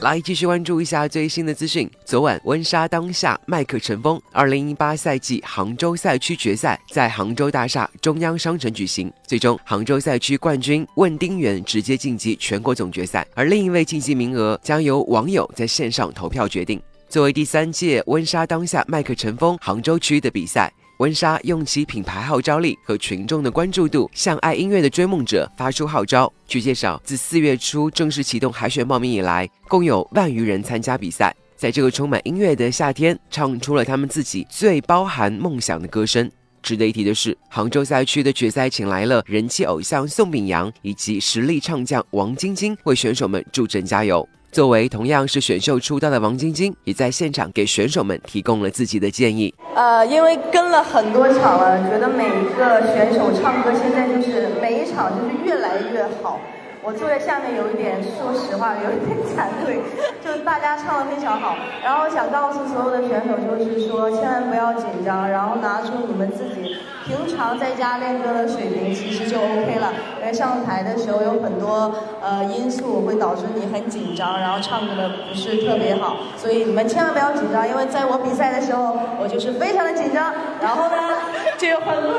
来继续关注一下最新的资讯。昨晚，温莎当下麦克陈峰二零一八赛季杭州赛区决赛在杭州大厦中央商城举行，最终杭州赛区冠军问丁元直接晋级全国总决赛，而另一位晋级名额将由网友在线上投票决定。作为第三届温莎当下麦克陈峰杭州区的比赛。温莎用其品牌号召力和群众的关注度，向爱音乐的追梦者发出号召。据介绍，自四月初正式启动海选报名以来，共有万余人参加比赛。在这个充满音乐的夏天，唱出了他们自己最包含梦想的歌声。值得一提的是，杭州赛区的决赛请来了人气偶像宋秉洋以及实力唱将王晶晶为选手们助阵加油。作为同样是选秀出道的王晶晶，也在现场给选手们提供了自己的建议。呃，因为跟了很多场了，觉得每一个选手唱歌现在就是每一场就是越来越好。我坐在下面有一点，说实话有一点惭愧，就是大家唱的非常好。然后想告诉所有的选手，就是说千万不要紧张，然后拿出你们自己平常在家练歌的水平，其实就 OK 了。因为上台的时候有很多呃因素会导致你很紧张，然后唱歌的不是特别好，所以你们千万不要紧张，因为在我比赛的时候，我就是非常的紧张，然后呢就有很多，